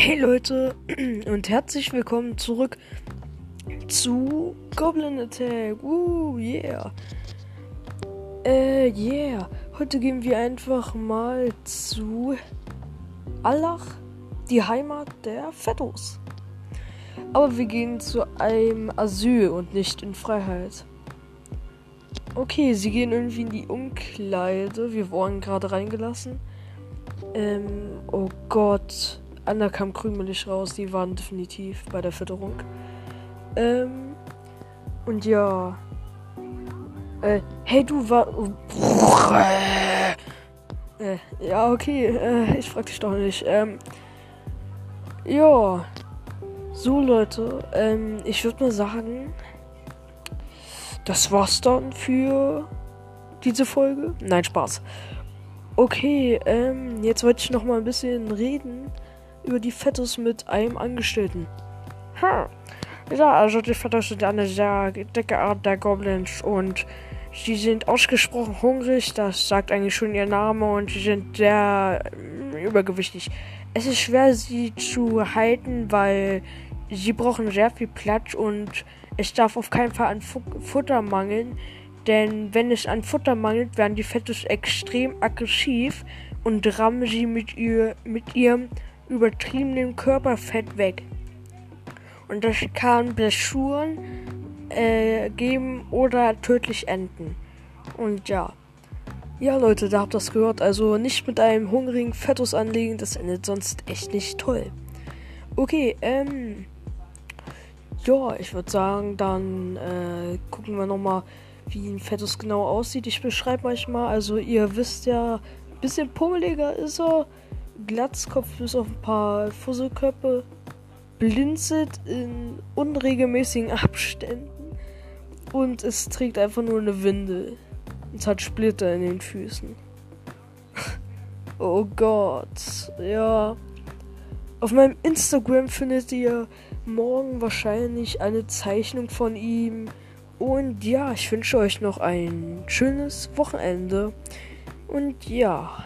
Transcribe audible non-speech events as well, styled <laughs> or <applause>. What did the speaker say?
Hey Leute <clears throat> und herzlich willkommen zurück zu Goblin Attack. Uh, yeah. Äh, yeah. Heute gehen wir einfach mal zu Allach, die Heimat der Fettos. Aber wir gehen zu einem Asyl und nicht in Freiheit. Okay, sie gehen irgendwie in die Umkleide. Wir wurden gerade reingelassen. Ähm, oh Gott. Anna kam krümelig raus, die waren definitiv bei der Fütterung. Ähm, und ja. Äh, hey du war. Äh, ja, okay, äh, ich frag dich doch nicht. Ähm, ja. So, Leute, ähm, ich würde mal sagen, das war's dann für diese Folge. Nein, Spaß. Okay, ähm, jetzt wollte ich noch mal ein bisschen reden über die Fettos mit einem Angestellten. Hm. Ja, also die Fettos sind eine sehr dicke Art der Goblins und sie sind ausgesprochen hungrig, das sagt eigentlich schon ihr Name und sie sind sehr äh, übergewichtig. Es ist schwer, sie zu halten, weil sie brauchen sehr viel Platz und es darf auf keinen Fall an Fu Futter mangeln, denn wenn es an Futter mangelt, werden die Fettos extrem aggressiv und rammen sie mit, ihr, mit ihrem übertriebenem Körperfett weg. Und das kann Blessuren äh, geben oder tödlich enden. Und ja. Ja, Leute, da habt ihr das gehört. Also nicht mit einem hungrigen Fettus anlegen, das endet sonst echt nicht toll. Okay, ähm. Ja, ich würde sagen, dann äh, gucken wir nochmal, wie ein Fettus genau aussieht. Ich beschreibe euch mal. Also, ihr wisst ja, ein bisschen pummeliger ist er. Glatzkopf bis auf ein paar Fusselköpfe, blinzelt in unregelmäßigen Abständen und es trägt einfach nur eine Windel. Es hat Splitter in den Füßen. <laughs> oh Gott, ja. Auf meinem Instagram findet ihr morgen wahrscheinlich eine Zeichnung von ihm. Und ja, ich wünsche euch noch ein schönes Wochenende. Und ja.